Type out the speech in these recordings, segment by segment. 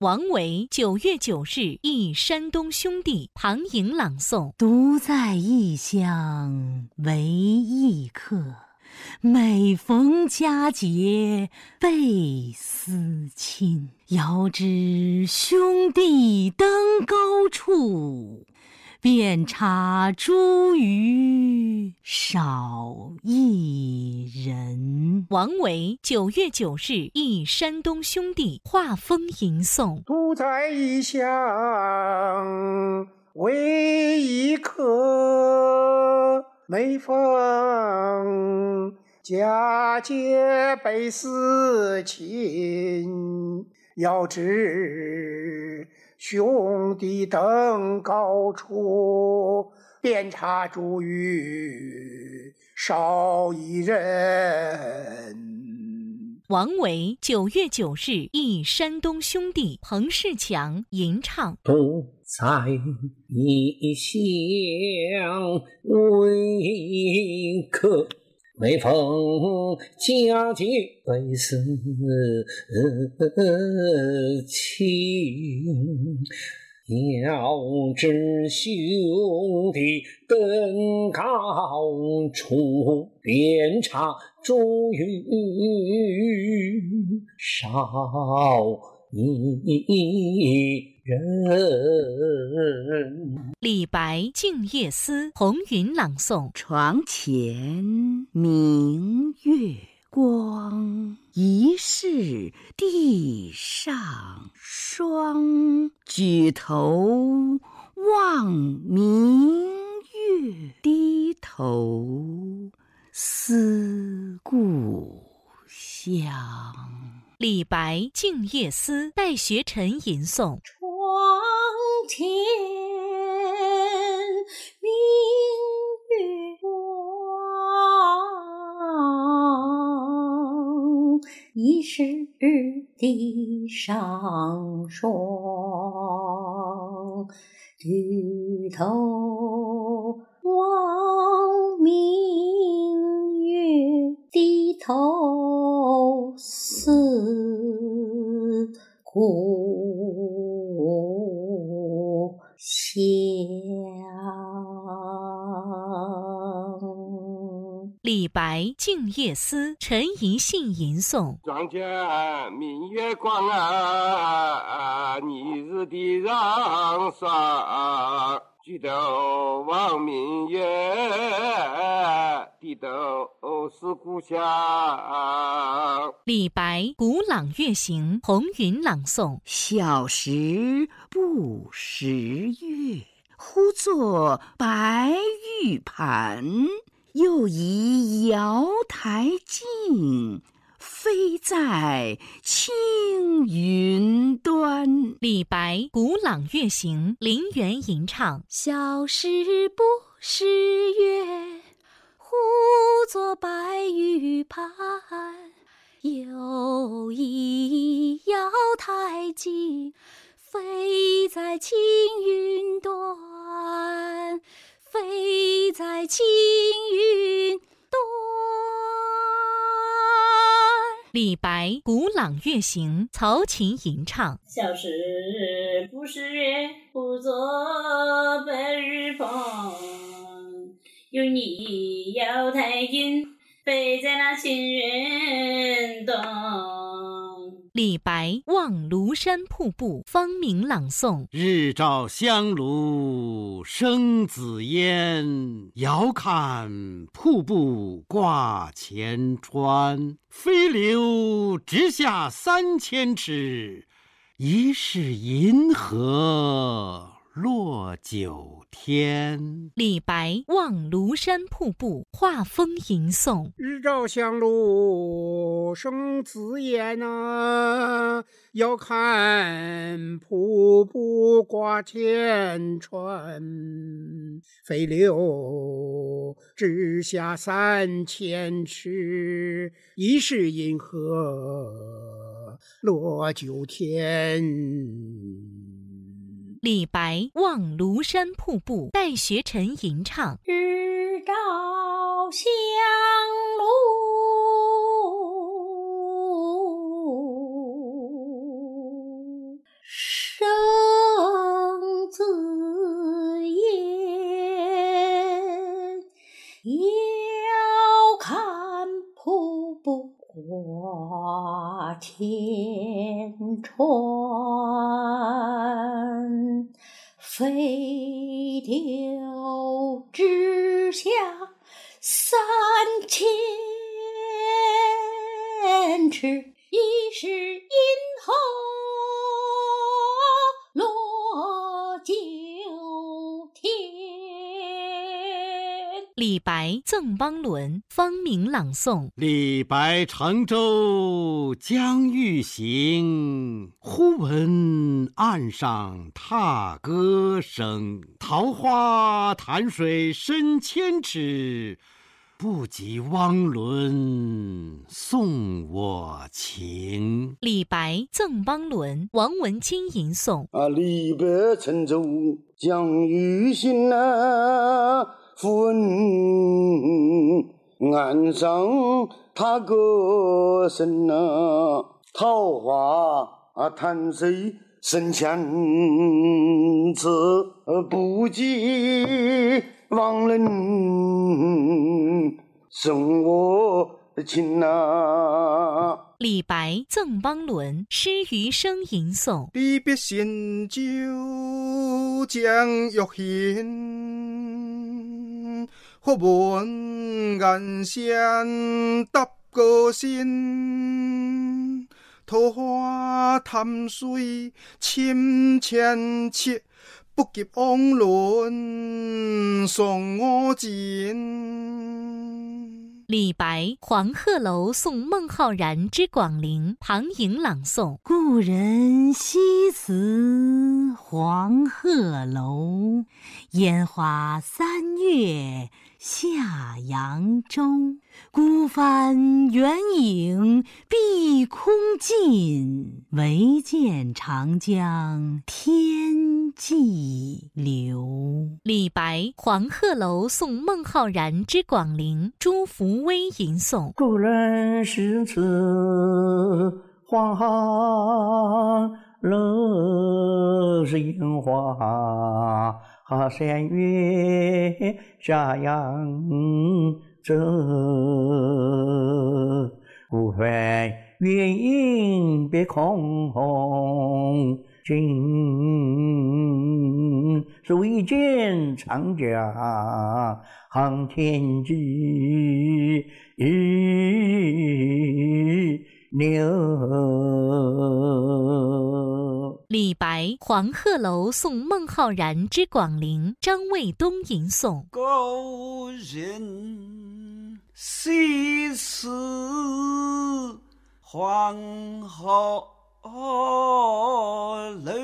王维九月九日忆山东兄弟旁影朗诵：独在异乡为异客，每逢佳节倍思亲。遥知兄弟登高处。遍插茱萸少一人。王维九月九日忆山东兄弟画风吟诵：独在异乡为异客，每逢佳节倍思亲。遥知。兄弟登高处，遍插茱萸少一人。王维九月九日忆山东兄弟彭世强吟唱：不在异乡为客。每逢佳节倍思亲，遥知兄弟登高处，遍插茱萸少一。人。李白《静夜思》红云朗诵：床前明月光，疑是地上霜。举头望明月，低头思故乡。李白《静夜思》戴学臣吟诵。天明月光，疑是地上霜。举头望明，低头思故。乡。李白《静夜思》陈怡信吟诵：床前明月光啊，疑是地上霜。举头望明月，低头思故乡。李白《古朗月行》红云朗诵：小时不识月，呼作白玉盘。又疑瑶台镜。飞在青云端。李白《古朗月行》林园吟唱：小时不识月，呼作白玉盘。又疑瑶台镜，飞在青云端。飞在青李白《古朗月行》曹琴吟唱：小时不识月，呼作白玉盘。又疑瑶台镜，飞在那青云端。李白《望庐山瀑布》方明朗诵：日照香炉生紫烟，遥看瀑布挂前川。飞流直下三千尺，疑是银河落九天。李白《望庐山瀑布》画风吟诵：日照香炉生紫烟呐，遥看瀑布挂前川。飞流直下三千尺，疑是银河落九天。李白《望庐山瀑布》待学臣吟唱：日照香炉生紫烟，遥看瀑布挂前川，飞李白赠汪伦，方明朗诵。李白乘舟将欲行，忽闻岸上踏歌声。桃花潭水深千尺，不及汪伦送我情。李白赠汪伦，王文清吟诵。啊，李白乘舟将欲行啊，忽闻岸上踏歌声啊，桃花潭水深千尺，不及汪伦送我情啊。李白赠汪伦，诗余生吟诵。离别新酒将欲行，忽闻岸上踏歌声。桃花潭水深千尺，不及汪伦送我情。李白《黄鹤楼送孟浩然之广陵》唐颖朗诵。故人西辞黄鹤楼，烟花三月下扬州。孤帆远影碧空尽，唯见长江天际流。李白《黄鹤楼送孟浩然之广陵》朱福威吟诵。故人西辞黄鹤楼，烟花三月下扬州。孤帆远影碧空尽，是唯见长江天际流。李白《黄鹤楼送孟浩然之广陵》张卫东吟诵。故人西辞黄鹤楼，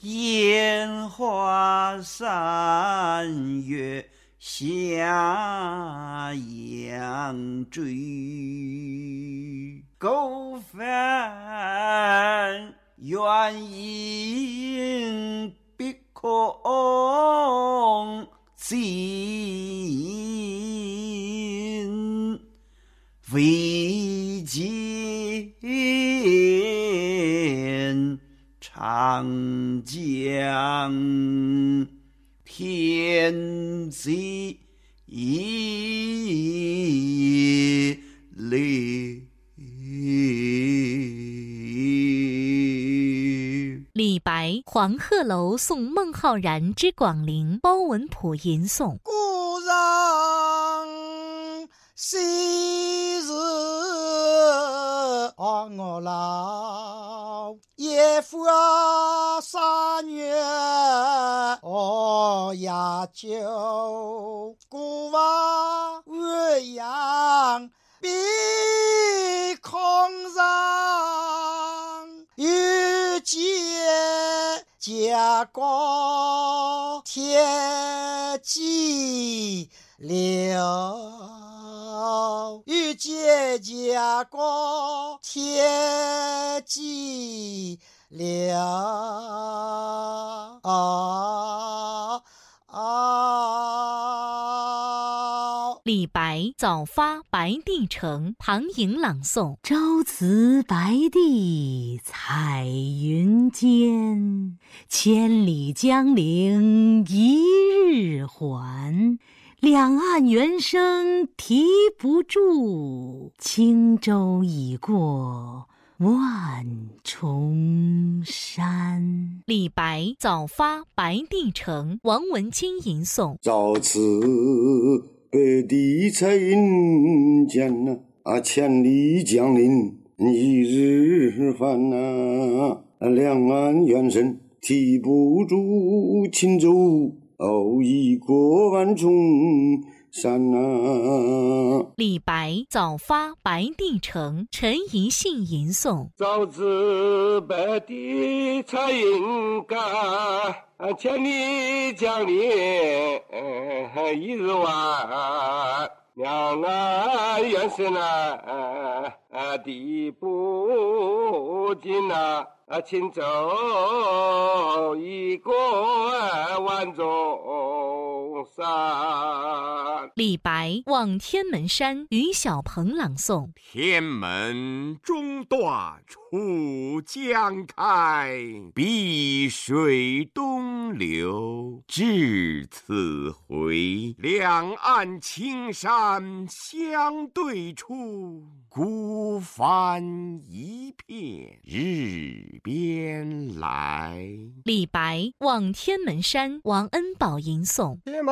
烟花三月下扬州。孤帆远影碧空黄鹤楼送孟浩然之广陵》包文圃吟诵。故人昔日黄鹤楼，烟花三月下酒。孤帆远扬碧空上，欲见江光天际流，欲见江光天际流。啊啊！李白早发白帝城，庞颖朗诵。朝辞白帝彩云间，千里江陵一日还。两岸猿声啼不住，轻舟已过万重山。李白早发白帝城，王文清吟诵。朝辞白帝彩云间，啊，千里江陵一日还呐。两岸猿声啼不住，轻舟。已过万重山呐！李白早发白帝城，陈宜信吟诵。朝辞白帝彩云间，千里江陵一日还。两岸猿声呐，啼不尽呐。啊，轻舟已过万重山。李白《望天门山》于小鹏朗诵。天门中断楚江开，碧水东流至此回。两岸青山相对出，孤帆一片日。边来，李白《望天门山》王恩宝吟诵。天门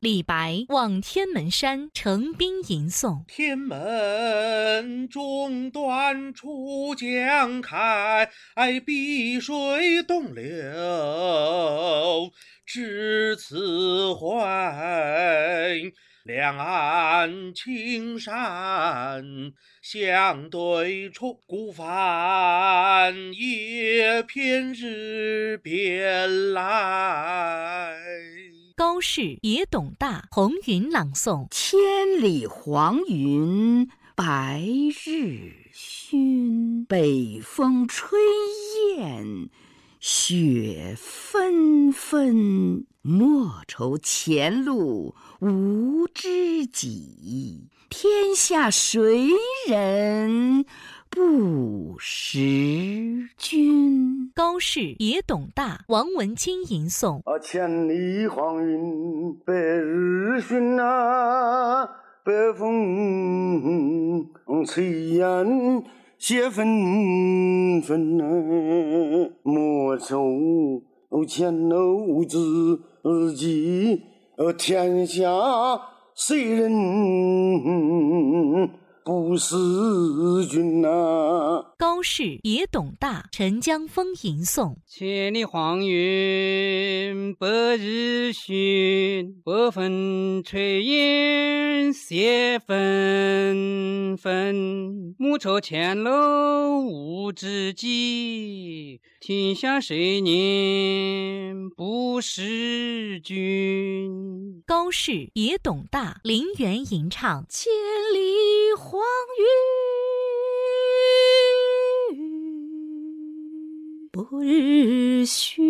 李白《望天门山》程彬吟诵。天门中断楚江开，碧水东流至此回。两岸青山相对出，孤帆一片日边来。高适也懂大红云朗诵：千里黄云白日曛，北风吹雁雪纷纷。莫愁前路无知己，天下谁人不识君？高适也懂大，王文清吟诵。啊，千里黄云白日曛呐，北风吹雁雪纷纷呐，莫愁前路无知。己，天下谁人不思君呐？高适也董大，陈江风吟诵。千里黄云白日曛，北风吹雁雪纷纷。莫愁前路无知己，天下谁人不识君？高适也董大，林园吟唱。千里黄云白日须，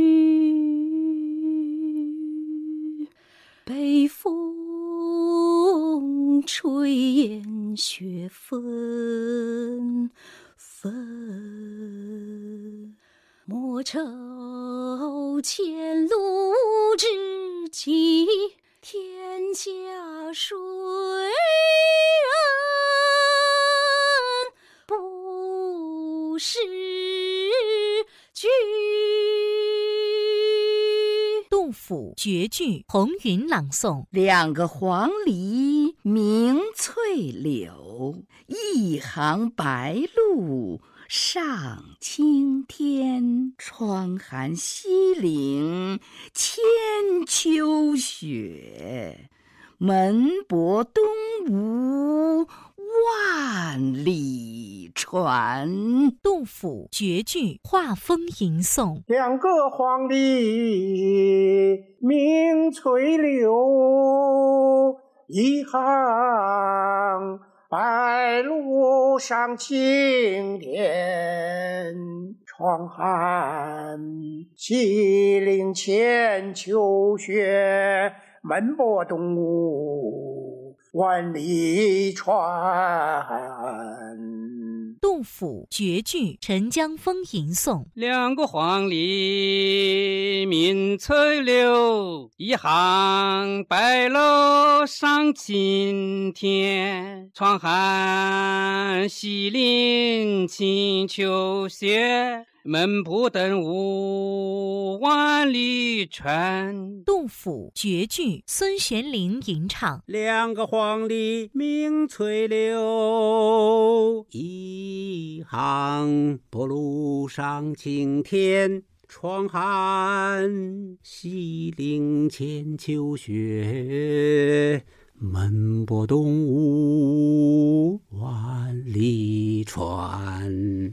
北风吹雁雪纷纷。莫愁前路知己，天下谁人不识绝句红云朗诵：两个黄鹂鸣翠柳，一行白鹭。上青天，窗含西岭千秋雪，门泊东吴万里船。杜甫绝句画风吟诵：两个黄鹂鸣翠柳，一行白鹭上青天。窗含西岭千秋雪，门泊东吴万里船。杜甫绝句《陈江风》吟诵：两个黄鹂鸣翠柳，一行白鹭上青天。窗含西岭千秋雪。门泊东吴万里船。杜甫绝句孙玄龄吟唱。两个黄鹂鸣翠柳一行白鹭上青天窗含西岭千秋雪门泊东吴万里船。